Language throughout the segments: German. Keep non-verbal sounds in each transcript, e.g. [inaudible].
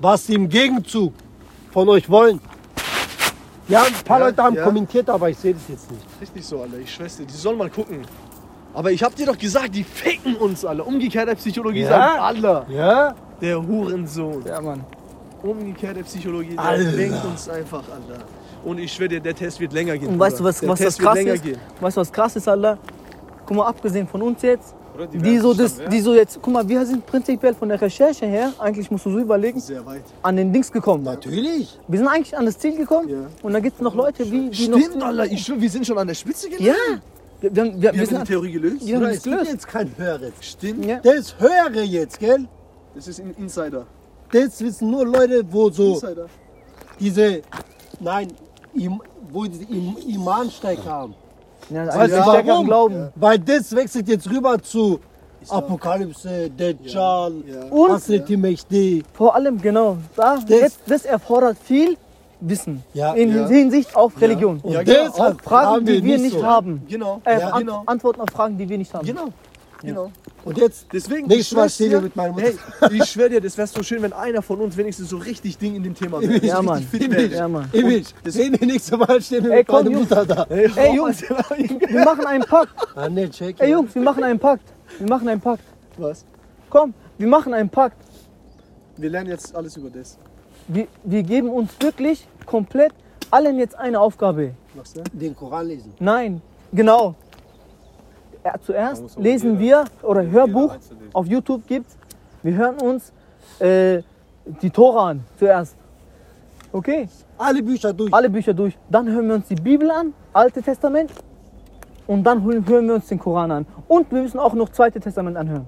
was sie im Gegenzug von euch wollen. Ja, ein paar Ja, Leute haben ja. kommentiert, aber ich sehe das jetzt nicht. Richtig so, Alter. Ich schwöre dir, die sollen mal gucken. Aber ich hab dir doch gesagt, die ficken uns alle. Umgekehrte Psychologie Ja? sagt Allah. Ja? Der Hurensohn. Ja, Mann. Umgekehrte Psychologie, der Alter. lenkt uns einfach, Alter. Und ich schwöre dir, der Test wird länger gehen. Und weißt du, was, was das krass länger ist? gehen. Weißt du, was krass ist, Alter? Guck mal, abgesehen von uns jetzt, Die werden so, das, die so jetzt, guck mal, wir sind prinzipiell von der Recherche her, eigentlich musst du so überlegen, Sehr weit. an den Dings gekommen. Natürlich. Wir sind eigentlich an das Ziel gekommen Ja. und da gibt es noch Leute, die, die Stimmt, noch... Alter. Ich schwöre, wir sind schon an der Spitze gelandet. Ja, wir, wir, wir, Wir wir haben die sind... Theorie gelöst. Ja. Bruder, das es gibt gelöst. jetzt kein Höheres. Stimmt. Ja. Das Höhere jetzt, gell? Das ist ein Insider. Das wissen nur Leute, wo so Insider. diese, nein, im, wo diese im, Imansteig haben. Ja, Weißt du warum? am Glauben. Weil das wechselt jetzt rüber zu. Apokalypse, Dajjal, Ja. Und- Hasreti Mehdi. Vor allem, genau, da, jetzt, das erfordert viel Wissen Ja. in Ja. Hinsicht auf Religion. Und Ja, das genau. hat- Fragen, haben die wir nicht so. haben. Genau. Äh, Ja, An genau. Antworten auf Fragen, die wir nicht haben. Genau. Genau. Und jetzt, Deswegen, Nächstes ich Mal stehen wir mit meiner Mutter. Hey, ich schwöre dir, das wäre so schön, wenn einer von uns wenigstens so richtig Ding in dem Thema wäre. Ja, Mann. Ja, Mann. Ewig, das- sehen wir nächste Mal, stehen wir Ey, mit komm, meiner. Mutter da. Ey, Ey, Jungs, wir machen einen Pakt. Ah, ne, check. Ey, Jungs, wir machen einen Pakt. Wir machen einen Pakt. Was? Komm, wir machen einen Pakt. Wir lernen jetzt alles über das. Wir, wir geben uns wirklich komplett allen jetzt eine Aufgabe. Machst du? Den Koran lesen. Nein, genau. Da zuerst lesen wir, oder Hörbuch auf YouTube gibt's, wir hören uns äh, die Tora an zuerst. Okay, Alle Bücher durch. alle Bücher durch. Dann hören wir uns die Bibel an, Alte Testament. Und dann hören wir uns den Koran an. Und wir müssen auch noch Zweite Testament anhören.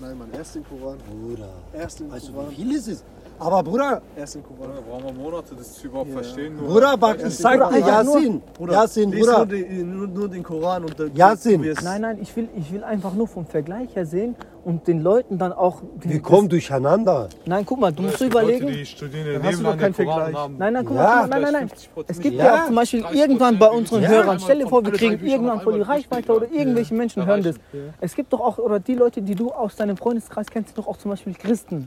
Nein, Mann, erst den Koran. Bruder, Erst den weißt du, Koran. wie viel ist es? Aber Bruder, Erst den Koran. Da brauchen wir Monate, das zu überhaupt Ja. verstehen. Nur Bruder, ich sag dir, Yasin, Bruder, Yasin, Bruder, Nur den, nur, nur den Koran und dann Yasin. Nein, nein, ich will, ich will einfach nur vom Vergleich her sehen und den Leuten dann auch. wir kommen durcheinander. Nein, guck mal, du musst überlegen. Leute, die studieren ihr Dann hast du doch keinen den Vergleich. haben. Nein, nein, guck Ja, mal, nein, nein, nein. vielleicht 50%. Es gibt Ja. ja, auch zum Beispiel 30% irgendwann bei unseren Ja. Hörern, stell dir vor, wir kriegen irgendwann voll die Reichweite oder irgendwelche Menschen hören das. Es gibt doch auch, oder die Leute, die du aus deinem Freundeskreis kennst, sind doch auch zum Beispiel Christen.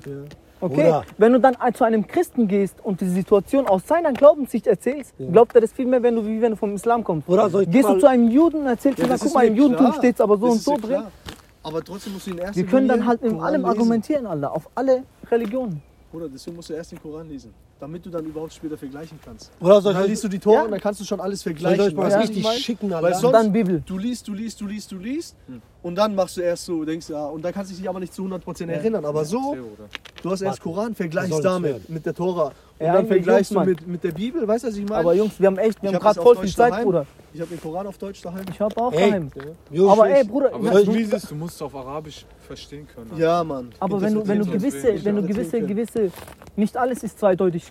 Ja. Okay? Bruder. Wenn du dann zu einem Christen gehst und die Situation aus seiner Glaubenssicht erzählst, glaubt er das viel mehr, wenn du, wie wenn du vom Islam kommst. Bruder, soll ich Gehst du zu einem Juden und erzählst Ja, ihm, guck mal, im Judentum steht es aber so Das und so drin. klar. Aber trotzdem musst du in erster Wir können dann halt in Koran allem lesen. argumentieren, Alter, auf alle Religionen. Bruder, deswegen musst du erst den Koran lesen, damit du dann überhaupt später vergleichen kannst. Bruder, soll Dann ich liest du die Tore Ja. und dann kannst du schon alles soll ich vergleichen. mal Ja. richtig meine? schicken, Weil Alter? sonst- Dann Bibel. Du liest, du liest, du liest, du liest und dann machst du erst so, denkst ja, und dann kannst du dich aber nicht zu 100% erinnern. Aber so, du hast erst Koran, vergleichst damit, mit der Tora. Und Ja, dann vergleichst Jungs, du mit, mit der Bibel, weißt du, was ich meine? Aber Jungs, wir haben echt, wir Ich haben hab das gerade auf voll Deutsch viel Zeit, daheim. Bruder. ich habe den Koran auf Deutsch daheim. Ich habe auch Ey. daheim. Jungs, Aber ey, Bruder, Aber ja, wenn du, musst es auf Arabisch verstehen können. Ja, Mann. aber wenn du, wenn du gewisse, wenn du gewisse, gewisse, nicht alles ist zweideutig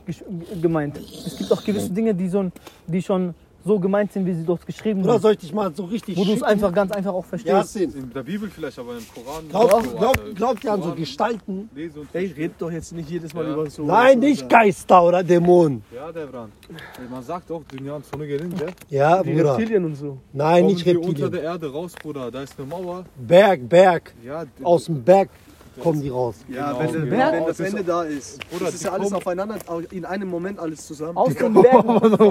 gemeint. Es gibt auch gewisse Dinge, die, so, die schon so gemeint sind, wie sie dort geschrieben sind. soll ich dich mal so richtig Wo du es einfach ganz einfach auch verstehst. Yasin, In der Bibel vielleicht, aber im Koran. glaub, nicht. glaub, glaubt ihr an so Gestalten? Ey, red doch jetzt nicht jedes Mal Ja. über so. Nein, so- nicht Geister oder Dämonen. Ja, der Brand. Man sagt auch, Dünyan sonu gelince. Ja, Die Bruder. Reptilien und so. Nein, Kommen nicht die unter Reptilien. der Erde raus, Bruder. Da ist eine Mauer. Berg, Berg. Ja, Aus dem Berg kommen die raus. Ja, Genau, wenn, genau. wenn, wenn das Ende da ist. Bruder, das ist ja alles aufeinander, in einem Moment alles zusammen. Aus [laughs] den, Bergen,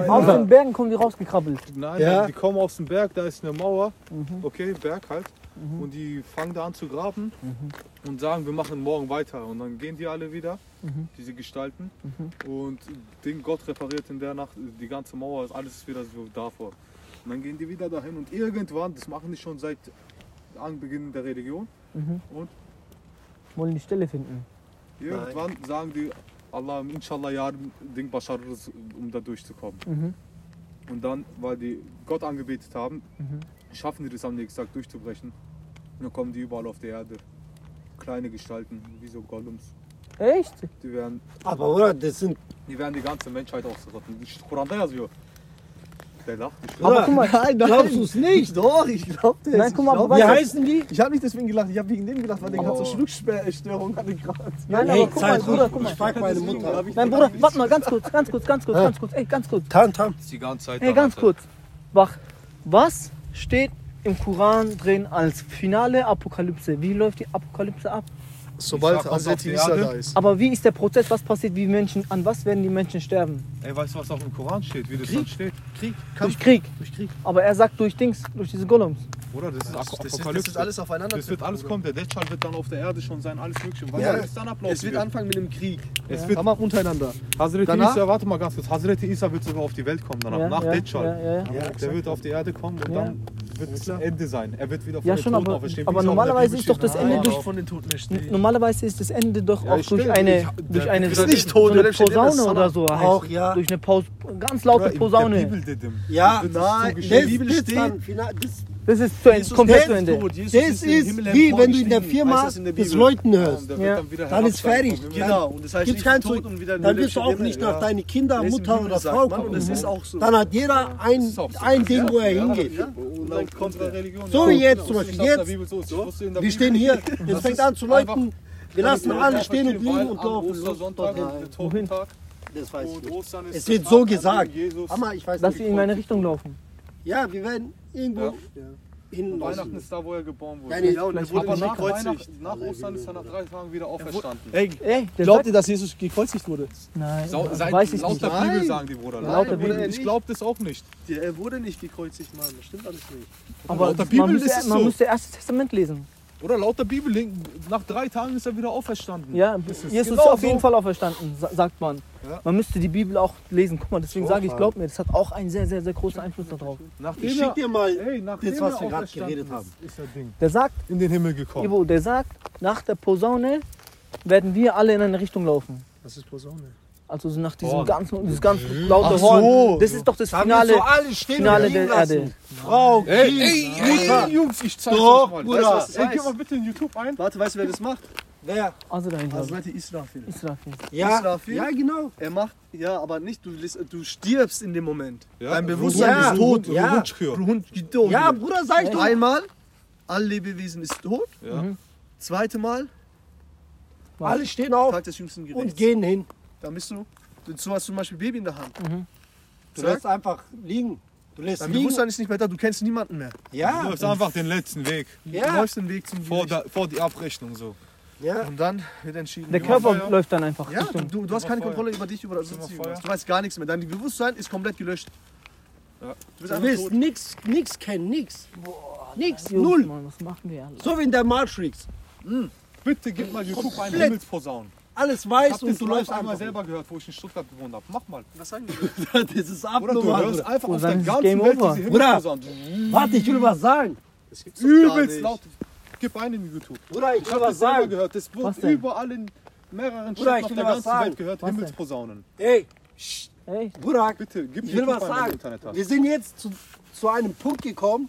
aus den Bergen kommen die rausgekrabbelt. Nein, Ja. die kommen aus dem Berg, da ist eine Mauer. Okay, Berg halt. Und die fangen da an zu graben und sagen, wir machen morgen weiter. Und dann gehen die alle wieder, diese Gestalten. Und den Gott repariert in der Nacht die ganze Mauer, alles ist wieder so davor. Und dann gehen die wieder dahin und irgendwann, das machen die schon seit Anbeginn der Religion. Und Wollen die Stelle finden. irgendwann sagen die, Allah, inshallah, ja, Ding başarırız, um da durchzukommen. Mhm. Und dann, weil die Gott angebetet haben, schaffen die das am nächsten Tag durchzubrechen. Und dann kommen die überall auf der Erde. Kleine Gestalten, wie so Gollums. Echt? Die werden, Aber Bruder, das sind. die werden die ganze Menschheit ausrotten. Die Kuranda yazıyor. Der lacht. Ich Aber guck mal, Nein, nein. glaubst du es nicht? Doch, ich glaub das. Nein, guck mal, ich glaub Wie heißen die? Ich habe nicht deswegen gelacht, ich habe wegen dem gelacht, weil der Oh. hat so Schluckstörung hatte gerade. Nein, Hey, aber guck mal, Bruder, guck ich mal. frag meine Mutter. Nein, Bruder, warte mal, ganz kurz, ganz kurz, ganz kurz, ganz kurz, ey, ganz kurz. Tan, tan. die ganze Zeit Hey, da, ganz kurz. Wach. Was steht im Koran drin als finale Apokalypse? Wie läuft die Apokalypse ab? Sobald auf die Isa da ist. Aber wie ist der Prozess? Was passiert? Wie Menschen, an was werden die Menschen sterben? Ey, weißt du, was auch im Koran steht, wie das dann steht? Krieg, Durch Krieg. Durch Krieg. Aber er sagt durch Dings, durch diese Golems. Oder? Das ist Das, das, ist, das ist alles aufeinander. Das wird alles kommen. Der Dajjal wird dann auf der Erde schon sein, alles mögliche. Was Ja, dann ablaufen Es wird anfangen mit einem Krieg. Es wird Aber untereinander. Hazreti Danach- Isa, warte mal ganz kurz. Hazreti Isa wird sogar auf die Welt kommen danach, Ja, nach ja, Dajjal. ja, ja, ja. Der wird auf die Erde kommen und Ja. dann wird es Ende sein. Er wird wieder von Ja, den schon, Toten aber- auferstehen. aber normalerweise ist doch das Ende durch- von den Toten. Normalerweise ist das Ende doch Ja, auch durch eine, ich- durch eine ist nicht so eine Posaune oder so. Auch, heißt. ja. Durch eine Paus ganz laute Posaune. Ja, Das Nein, das Bibel steht, das, ist zu Ende, komplett zu Ende. das ist wie wenn du in der. Firma Heißt das in der das Bibel. Läuten Ja, hörst. Ja. dann Dann ist fertig. Genau, und das heißt Gibt's tot zurück. und wieder Dann wirst du auch nicht ja. nach deine Kinder, Mutter oder Frau gucken. das ist auch so. Dann hat jeder ein, ein Ding, wo er Ja, hingeht. So wie jetzt zum Beispiel. Jetzt, wir stehen hier, jetzt fängt an zu läuten. Wir lassen alle stehen und liegen und laufen. Das weiß ich nicht. Es wird so gesagt. Hammer, ich weiß Lass nicht. sie in meine Richtung laufen. Ja, wir werden irgendwo Ja. hin. Weihnachten ist da, wo er geboren wurde. Ja, und er Vielleicht wurde Aber nach, gekreuzigt. Weihnachten, nach Ostern ist er nach drei Tagen wieder auferstanden. Ey, Ey, glaubt ihr, dass Jesus gekreuzigt wurde? Nein, Sau- seit, weiß ich laut nicht. der Nein. Bibel sagen die Bruder. Laut der Bibel. Ich glaube das auch nicht. Der- Er wurde nicht gekreuzigt, Mann. Das stimmt alles nicht. Aber laut der man, Bibel müsste, ist es man so. müsste erst das Testament lesen. Oder laut der Bibel, nach drei Tagen ist er wieder auferstanden. Ja, ist Jesus genau ist auf so. jeden Fall auferstanden, sa- sagt man. Ja. Man müsste die Bibel auch lesen. Guck mal, deswegen sage ich, glaub mir, das hat auch einen sehr, sehr, sehr großen Einfluss darauf. Nachdem Ich schick dir mal Ey, das, was wir gerade geredet haben. Ist, ist der Ding Der sagt, in den Himmel gekommen. Ivo, der sagt, nach der Posaune werden wir alle in eine Richtung laufen. Das ist Posaune. Also so nach diesem Horn. ganzen, dieses ganz laute Ach so. Horn. Das ist doch das Finale. so Finale der lassen. Erde. Frau, Ey, Kind, ey, Mutter. ey, Jungs, ich zeig's euch mal. Bruder. Weißt du, was das Ey, gib heißt? mal bitte in YouTube ein. Warte, weißt du, wer das macht? Wer? Also dahin, Also glaube Seite Israfil. ich. Israfil. Ja, Israfil? ja, genau. Er macht, ja, aber nicht, du, du stirbst in dem Moment. Ja, Dein Bewusstsein Ja, ist tot. ja. Ja, Bruder, sag ich doch. Einmal, alle Lebewesen ist tot. Ja. Mhm. Zweite Mal, Alle stehen auf und gehen hin. Da bist du, du so hast du zum Beispiel Baby in der Hand. Du Zack. lässt einfach liegen. Du lässt Dein liegen. Bewusstsein ist nicht mehr da, du kennst niemanden mehr. Du Ja, läufst einfach den letzten Weg. Du ja, läufst den Weg zum Vor, der, vor die Abrechnung so. Ja. Und dann wird entschieden. Der Körper Feuer. läuft dann einfach. Ja, Richtung. du, du hast keine Feuer. Kontrolle über dich, über das. Du weißt gar nichts mehr. Dein Bewusstsein ist komplett gelöscht. Ja. Du Du willst tot. nix, kennen, nix. Nix, null. Mann, was machen wir alle? So wie in der Matrix. Bitte gib mal YouTube ein Komplett. Himmelsposaunen. Alles weiß hab und du läufst einmal selber gehört, wo ich in Stuttgart gewohnt habe. Mach mal. Was sagen die? [laughs] das ist Oder du abnormal. hörst einfach Und auf dann der ganzen Game Welt over. diese Bruder. Himmelsposaunen. Warte, ich will was sagen. Übelst laut. Gib einen in YouTube. Bruder, ich Ich will habe was sagen. gehört. Das Was wird denn? überall in mehreren Bruder, Städten ich auf der was ganzen. Welt gehört. Was denn? Himmelsposaunen. Ey, Psst, Ey, Bruder, Bitte, gib ich will was ein, sagen. Wir sind jetzt zu, zu einem Punkt gekommen,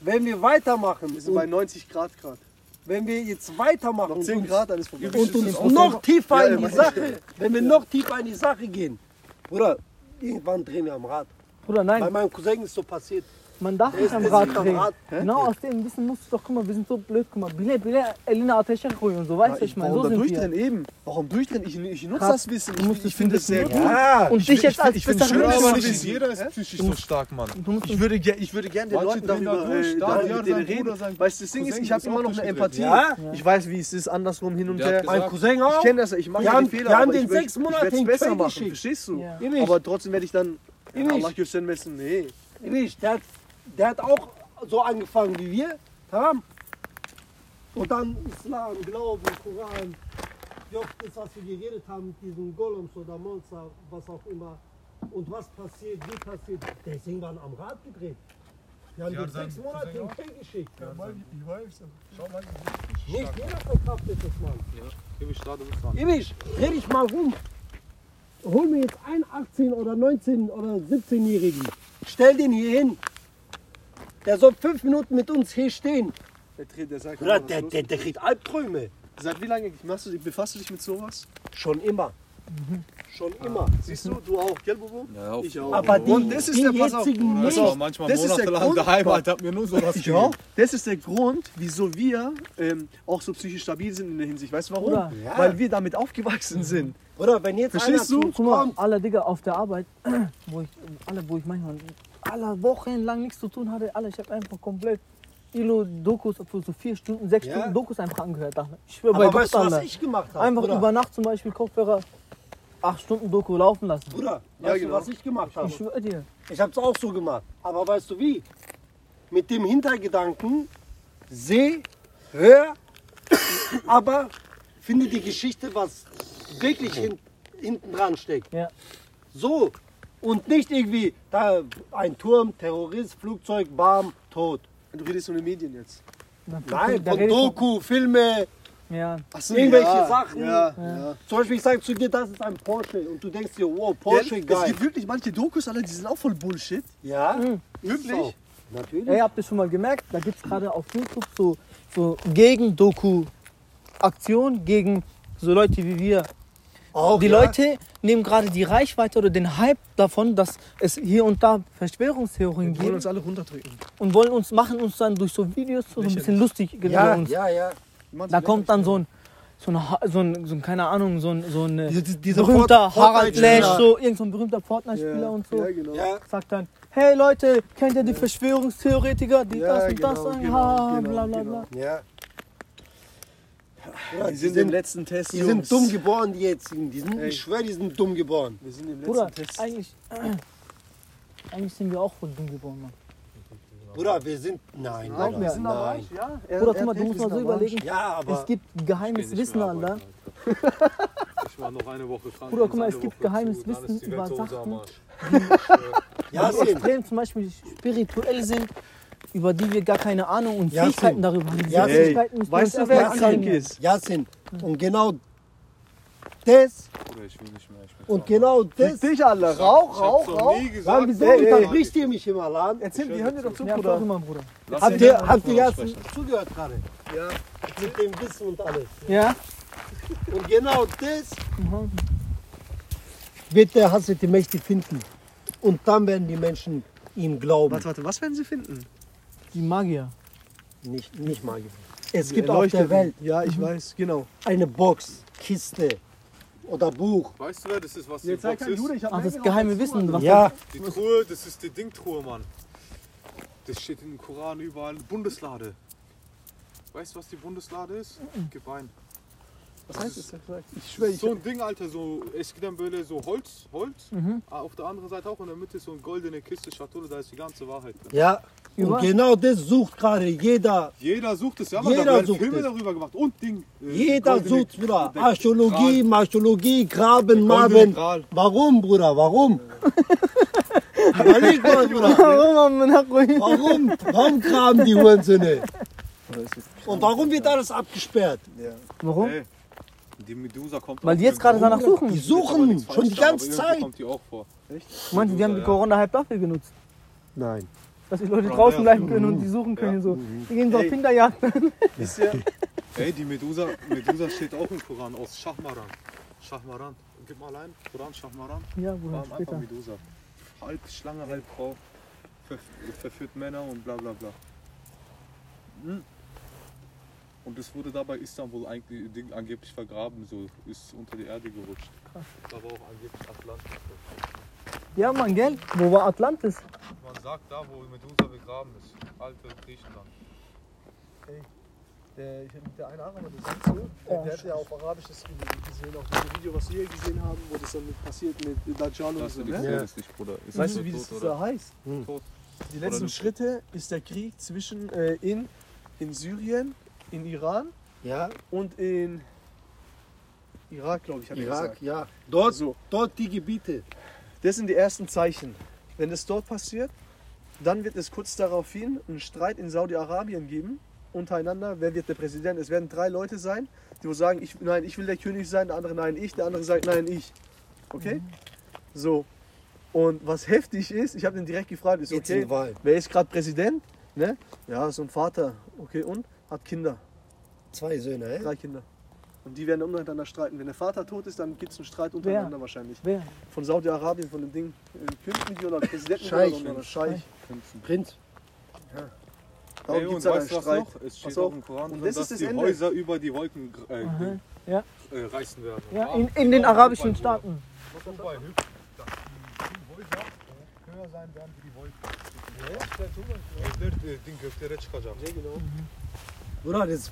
wenn wir weitermachen, Wir sind bei und 90 Grad Grad. wenn wir jetzt weitermachen Noch und 10 uns, Grad, dann ist vorbei. und uns noch tiefer in die. Sache, wenn wir noch tiefer in die Sache gehen, Bruder, irgendwann drehen wir am Rad. Bruder, Bei nein, meinem Cousin ist so passiert. Man darf nicht am Rad drehen. Genau aus dem Wissen musst du doch, guck mal, wir sind so blöd, guck mal, bile, bile, eline ateşe koyun, so weißt du, ich meine, Warum so da sind durchdrehen wir. eben? Warum durchdrehen? Ich, ich nutze das Wissen. Ich, es ich finde das sehr gut. Ja, Und dich jetzt als ich find's besser schön, aber man nicht jeder ist psychisch so stark, Mann. Ich würde, ich würde gerne den Leuten darüber, reden. Weißt du, das Ding ist, ich habe immer noch eine. Empathie. Ich weiß, wie es ist, andersrum hin und her. mein Cousin auch. Ich kenne das, ich mache haben- Fehler, wir haben aber den ich, sechs ich Monate es in besser machen, geschickt. verstehst du? Aber trotzdem werde ich dann. Allah göstermessen, nee. Ewig, der, hat- der hat auch so angefangen wie wir. Tamam. Und dann Islam, Glauben, Koran. Ja, das, was wir geredet haben mit diesen Golems oder Monster, was auch immer. Und was passiert, wie passiert. Der ist irgendwann am Rad gedreht. Wir haben Ja, den sechs Monate in. Krieg geschickt. ich weiß. Schau mal, Nicht jeder verkraftet das, Mann. Gib ich gerade was dran. Ewig, dreh dich mal rum. Hol mir jetzt einen 18 oder 19 oder 17-Jährigen. Stell den hier hin. Der soll fünf Minuten mit uns hier stehen. Der, dreht, der sagt, Bruder, der, der, der kriegt Albträume. Seit wie lange machst du, befasst du dich mit sowas? Schon immer. Schon immer. Siehst du, du auch, gell, Bobo? Ja, auf- Ich auch. Aber die, Und das ist die der, pass auf, war manchmal Das ist der monatelang Grund- daheim, Alter, hat mir nur sowas auch. Das ist der Grund, wieso wir ähm, auch so psychisch stabil sind in der Hinsicht. Weißt du warum? Ja. Weil wir damit aufgewachsen sind. Oder wenn jetzt Verstehst einer du? Guck mal, kommt. alle Digga auf der Arbeit, [clears throat] wo ich, alle, wo ich manchmal, alle Wochen lang nichts zu tun hatte, alle, ich habe einfach komplett Ilo-Dokus für so vier Stunden, sechs Ja. Stunden Dokus einfach angehört. Ich schwöre bei Aber Gott, weißt du, was ich gemacht habe? Einfach Bruder? über Nacht zum Beispiel Kopfhörer, acht Stunden Doku laufen lassen. Bruder, Ja, weißt genau. du, was ich gemacht habe? Ich schwöre dir. Ich habe es auch so gemacht. Aber weißt du wie? Mit dem Hintergedanken, seh, hör, [coughs] aber finde die Geschichte, was wirklich hin, hinten dran steckt. Ja. So. Und nicht irgendwie, da ein Turm, Terrorist, Flugzeug, bam, tot. Du redest von den Medien jetzt. Nein, da von Doku, Filme, Ja. Ach so, Irgendwelche ja, Sachen. Ja, ja. Zum Beispiel, ich sage zu dir, das ist ein Porsche. Und du denkst dir, wow, Porsche, Ja, es geil. gibt wirklich manche Dokus, Alter, die sind auch voll Bullshit. Ja, Mhm. wirklich? So. Natürlich. Ey, habt ihr schon mal gemerkt, da gibt es gerade auf YouTube so, so Gegen-Doku-Aktionen gegen so Leute wie wir. Auch, Die ja. Leute nehmen gerade die Reichweite oder den Hype davon, dass es hier und da Verschwörungstheorien Die wollen gibt uns alle runterdrücken. und wollen uns machen uns dann durch so Videos so ein bisschen lustig über Ja, uns. ja, ja. Da kommt dann so ein so ein, so ein, so ein keine Ahnung, so ein, so ein äh, Diese- diese berühmter Fort- Harald. Lash, so irgend so berühmter Fortnite-Spieler und so. Ja, genau. Ja, Sagt dann, hey Leute, kennt ihr die Verschwörungstheoretiker, die das und das genau, sagen? genau, ha, genau, bla bla genau. bla. ja. Ja, Die sind im letzten Test. die sind Jungs. dumm geboren, die jetzigen. Die sind, Ey. ich schwöre, die sind dumm geboren. Wir sind im letzten Bruder, Test. eigentlich, eigentlich sind wir auch voll dumm geboren, Mann. Bruder, wir sind. Nein, Glaub Bruder, mir. sind aber nein. Ja, er, Bruder, er guck mal, du musst mal wir so sind überlegen. Ja, aber. Es gibt geheimes Wissen, Alter. Ich war noch eine Woche krank. Bruder, guck mal, es gibt Woche geheimes Wissen über Sachen. Ja, die extrem zum Beispiel spirituell sind, über die wir gar keine Ahnung und Ja, Fähigkeiten darüber haben. Sim. Fähigkeiten müssen Weißt uns du, wer krank ist? Jasin. Und genau das Bruder, ich will nicht mehr. Und genau das. Dich, Alter. Rauch, rauch, rauch. gesagt. wieso unterbrichst ihr mich immer, Lan? Erzähl, die hören dir doch zu, Bruder. immer, Bruder. Habt ihr, Mann habt ihr sprechen. zugehört gerade? Ja. Mit dem Wissen und alles. Ja? Und genau das Mhm. wird der Hass die Mächte finden. Und dann werden die Menschen ihm glauben. Warte, warte, was werden sie finden? Die Magier. Nicht, nicht mal. Es gibt auf der. Welt Ja, ich weiß, genau. eine Box, Kiste oder Buch. Weißt du, wer das ist, was die Jetzt sei Box kein ist? Jude, ich hab Ach, das geheime Wissen, was Ja, Die Truhe, das ist die Dingtruhe, Mann. Das steht im Koran überall. Bundeslade. Weißt du, was die Bundeslade ist? Gib ein. Was heißt das? Ich schwöre, ist ich so ein Ding, Alter, so Eskidamböle, so Holz, Holz. Mhm. Ah, Auf der anderen Seite auch in der Mitte so eine goldene Kiste, Schatulle, da ist die ganze Wahrheit drin. ja. Und genau das sucht gerade jeder. Jeder sucht es, ja, man, Jeder da werden sucht Filme es. darüber gemacht und Ding. äh, Jeder goldene- sucht, Bruder. der Archäologie, Archäologie, Graben. Gral. Warum, Bruder? Warum? [laughs] Überleg mal, Bruder. Warum. Warum? Warum graben die Hurensöhne? Und warum wird alles abgesperrt? Ja. Warum? Ey, die Medusa kommt Weil die jetzt gerade danach Die suchen. Jetzt suchen schon die ganze Zeit. kommt die auch vor. Meinst du, die haben die. Corona-Hype dafür genutzt? Nein. Dass die Leute draußen bleiben können und die suchen können. So. Die gehen so auf Ey. Hinterjagd. [laughs] Ist ja, Ey, die Medusa, Medusa steht auch im Koran aus Schachmaran. Schachmaran. Gib mal ein. Koran, Schachmaran. Ja, Bruder, Bam, einfach später. Medusa. Halb Schlange, halb Frau. Ver verführt Männer und bla bla bla. Hm. Und es wurde dabei Istanbul eigentlich Ding, angeblich vergraben, so ist unter die Erde gerutscht. Da war auch angeblich Atlantis. Ja, Mann, gell? Wo war Atlantis? Man sagt da, wo Medusa begraben ist. Alte Griechenland. der, ich, der eine Araber, der sagt so, der, der hat ja auf Arabisch das gesehen, auch das Video, was wir hier gesehen haben, wo das dann mit passiert mit Dajjal und Das so. ist Ne? Ja. das nicht, Bruder. Ist Weißt du, wie tot, das oder? da heißt? Tot. Die letzten? Schritte ist der Krieg zwischen äh, in, in Syrien, in Iran Ja, und in Irak, glaube ich, Irak, gesagt. ja. Dort, So, dort die Gebiete. Das sind die ersten Zeichen. Wenn es dort passiert, dann wird es kurz daraufhin einen Streit in Saudi-Arabien geben untereinander. Wer wird der Präsident? Es werden drei Leute sein, die sagen, ich, nein, ich will der König sein, der andere nein, ich, der andere sagt nein, ich. Okay? So. Und was heftig ist, ich habe den direkt gefragt, ist okay, wer ist gerade Präsident? Ne? Ja, so ein Vater. Okay, und? Hat Kinder. Zwei Söhne? Drei Kinder. Und die werden untereinander streiten. Wenn der Vater tot ist, dann gibt es einen Streit untereinander wahrscheinlich. Wer? Von Saudi-Arabien, von dem Ding. äh, König oder Präsidenten Scheich. oder, Scheich. Prinz. Darum Ey, gibt's und dann weißt einen Streit. noch? Es steht auch im Koran Und das dass ist das die Ende. Häuser über die Wolken äh. Ja. äh, reißen werden. Ja, Ah, in, in den arabischen Dubai, Staaten. Dubai hüpft, dass die Häuser höher sein werden wie die Wolken. Evler e, din göklere çıkacak. Bruder, das,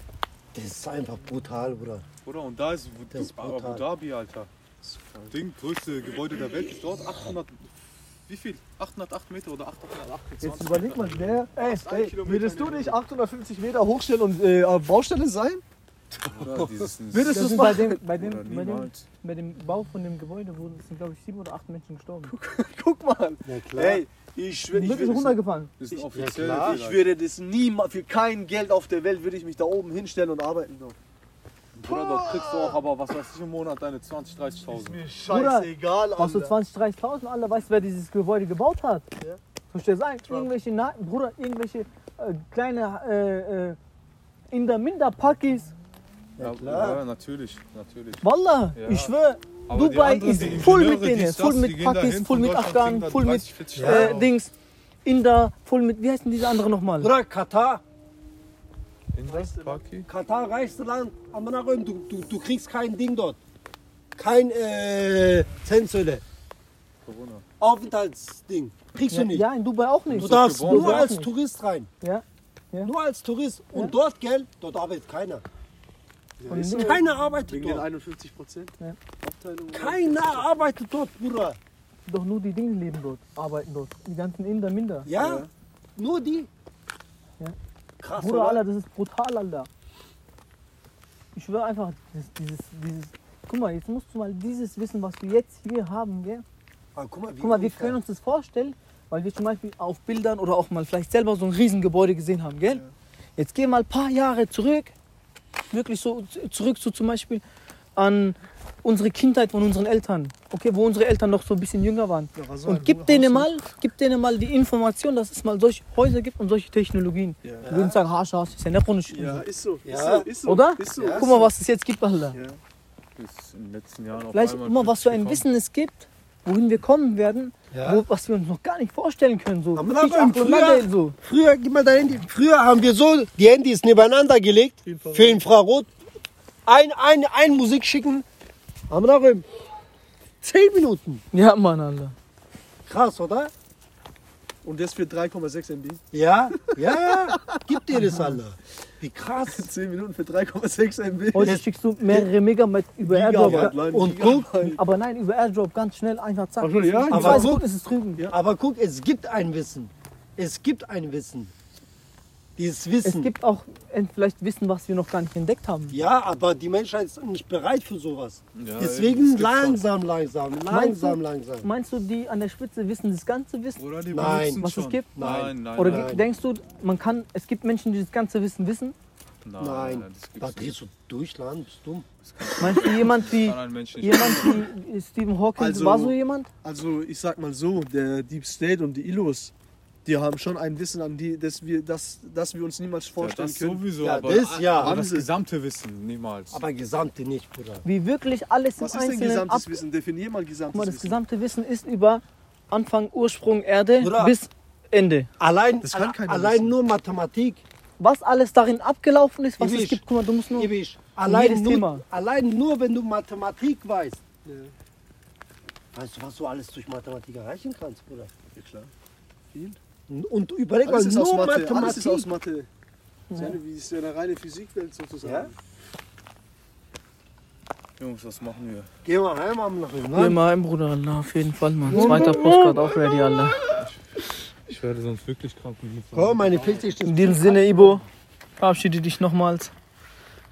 das ist einfach brutal, Bruder. Oder? Und da ist Das ist Abu. Dhabi, Alter. Ding, größte Gebäude der Welt ist dort. 800. Wie viel? 808 Meter oder 828 Jetzt überleg mal, der. Ey, ey, würdest du nicht 850 Meter hochstellen und äh, auf Baustelle sein? Oder? Dieses [laughs] Würdest Das du es bei machen? dem, bei, dem, Oder bei, dem, bei dem Bau von dem Gebäude wurden, sind, glaube ich, sieben oder acht Menschen gestorben. Guck [laughs] mal. Ja, klar. Ey, ich schwöre, ich, würde- runtergefallen. Das sind Ich- offizielle klar. ich würde das niemals, für kein Geld auf der Welt würde ich mich da oben hinstellen und arbeiten. dort. Bruder, dort kriegst du auch aber, was weiß ich, im Monat deine 20.000, 30.000. Ist mir Bruder, scheißegal, Hast du Alter. 20, 30.000, Alter, weißt du, wer dieses Gebäude gebaut hat? Ja. Verstehst du? Irgendwelche, Na Bruder, irgendwelche äh, kleine äh, äh, in der Minderpakis. Ja, klar. ja, natürlich, natürlich. Wallah, Ja. ich schwöre, Dubai anderen, ist voll mit denen, voll mit gehen dahin, Pakis, von voll mit Afghanen, voll mit 30, 40 äh. Dings, Inder, voll mit, wie heißen diese andere nochmal? Bruder, Katar, In das Paki? Katar, reichste Land, aber nach du, du, du kriegst kein Ding dort. Kein äh, Zensäule. Corona. Aufenthaltsding. Kriegst Ja, du nicht. ja, in Dubai auch nicht. Du darfst nur als. Tourist rein. Ja. Ja. Nur als Tourist. Und Ja. dort, gell, dort arbeitet keiner. Und ist so. in- Keiner arbeitet Wegen den dort. 51 Prozent. Ja. Keiner arbeitet dort, Bruder. Doch nur die Dinge leben dort, arbeiten dort. Die ganzen Inder, Minder. Ja? Ja. Nur die? Ja. Krass, Bruder, oder? Alter, das ist brutal, Alter. Ich schwöre einfach, das, dieses, dieses. Guck mal, jetzt musst du mal dieses Wissen, was wir jetzt hier haben, gell? Ah, guck mal, wie Guck mal, wir ungefähr. können uns das vorstellen, weil wir zum Beispiel auf Bildern oder auch mal vielleicht selber so ein Riesengebäude gesehen haben, gell? Jetzt geh mal ein paar Jahre zurück, wirklich so zurück so zum Beispiel an unsere Kindheit von unseren Eltern, okay, wo unsere Eltern noch so ein bisschen jünger waren. Ja, was Und gib denen mal, gib denen mal die Information, dass es mal solche Häuser gibt und solche Technologien. Ja. Die würden sagen, Hasch, Hasch, ist ja nicht Ja, ist so. Ja. Ist so, ist so. Oder? Ist so. Guck mal, was es jetzt gibt, Alter. Ja. Ist in den letzten Jahren Vielleicht, guck mal, was für ein gekommen. Wissen es gibt, wohin wir kommen werden, Ja. wo, was wir uns noch gar nicht vorstellen können. So. Aber Nadel, früher- so. Früher, gib mal dein Handy. Früher haben wir so die Handys nebeneinander gelegt Infrarot. für Infrarot. Ein, ein, ein Musik schicken. Haben wir noch zehn Minuten. Ja, Mann, Alter. Krass, oder? Und das für 3,6 MB. Ja, ja, ja. Gib dir das, Alter. Wie krass. [laughs] 10 Minuten für 3,6 MB. Heute schickst du mehrere Megabyte über Airdrop. Gigabyte, Und guck. Aber nein, über Airdrop ganz schnell, einfach zack. Ach ja, aber zwei guck- ist es drüben. Ja. aber guck, es gibt ein Wissen. Es gibt ein Wissen. Dieses Es Wissen. gibt auch äh, vielleicht Wissen, was wir noch gar nicht entdeckt haben. ja, aber die Menschheit ist nicht bereit für sowas. Ja, Deswegen es langsam, langsam, Meinst langsam, du- langsam. Meinst du, die an der Spitze wissen das ganze Wissen? Oder die Nein. Was es schon. gibt? Nein, nein, Oder nein. nein. denkst du, man kann, es gibt Menschen, die das ganze Wissen wissen? Nein, Nein, nein, das da drehst du durch, Land, bist dumm. Meinst du [laughs] jemand wie, jemand wie Stephen Hawking, Also- war so jemand? Also ich sag mal so, der Deep State und die Illos, die haben schon ein Wissen, an die, das wir, das, das wir uns niemals Ja, vorstellen das können. sowieso, Ja, aber, das ja. aber das gesamte Wissen niemals. Aber Gesamte nicht, Bruder. Wie wirklich alles Was im ist denn Einzelnen ab... gesamtes Wissen? Definier mal Guck gesamtes mal, das Wissen. gesamte Wissen ist über Anfang, Ursprung, Erde Bruder. bis Ende. Allein, Das kann keiner allein wissen. nur Mathematik. Was alles darin abgelaufen ist, was es Ibisch. gibt, guck mal, du musst nur... Ewig. Allein jedes nur, Thema. allein nur, wenn du Mathematik weißt. Ja. Weißt du, was du alles durch Mathematik erreichen kannst, Bruder? Ja, klar. Viel. Und überleg mal, ist aus nur Mathe. Mathematik. Alles ist aus Mathe. Das ist Ja. eine, wie ist eine reine Physikwelt sozusagen. Ja? Jungs, was machen wir? Geh mal heim, am nach Geh mal ein, Bruder, Allah, auf jeden Fall, Mann. Zweiter Postcard, auch ready, Allah. Ich werde sonst wirklich krank mit Oh, meine Playstation. In diesem Sinne, Ibo, verabschiede dich nochmals.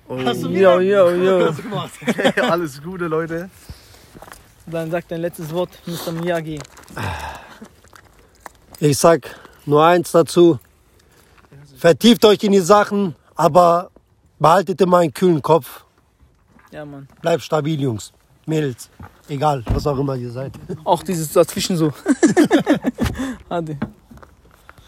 Hast du Yo, wieder yo, yo. [laughs] gemacht? [laughs] Alles Gute, Leute. Dann sag dein letztes Wort, Mr. Miyagi. Ich sag nur eins dazu. Vertieft euch in die Sachen, aber behaltet immer einen kühlen Kopf. Ja, Mann. Bleibt stabil, Jungs. Mädels. Egal, was auch immer ihr seid. Auch dieses dazwischen so. [laughs] Ade.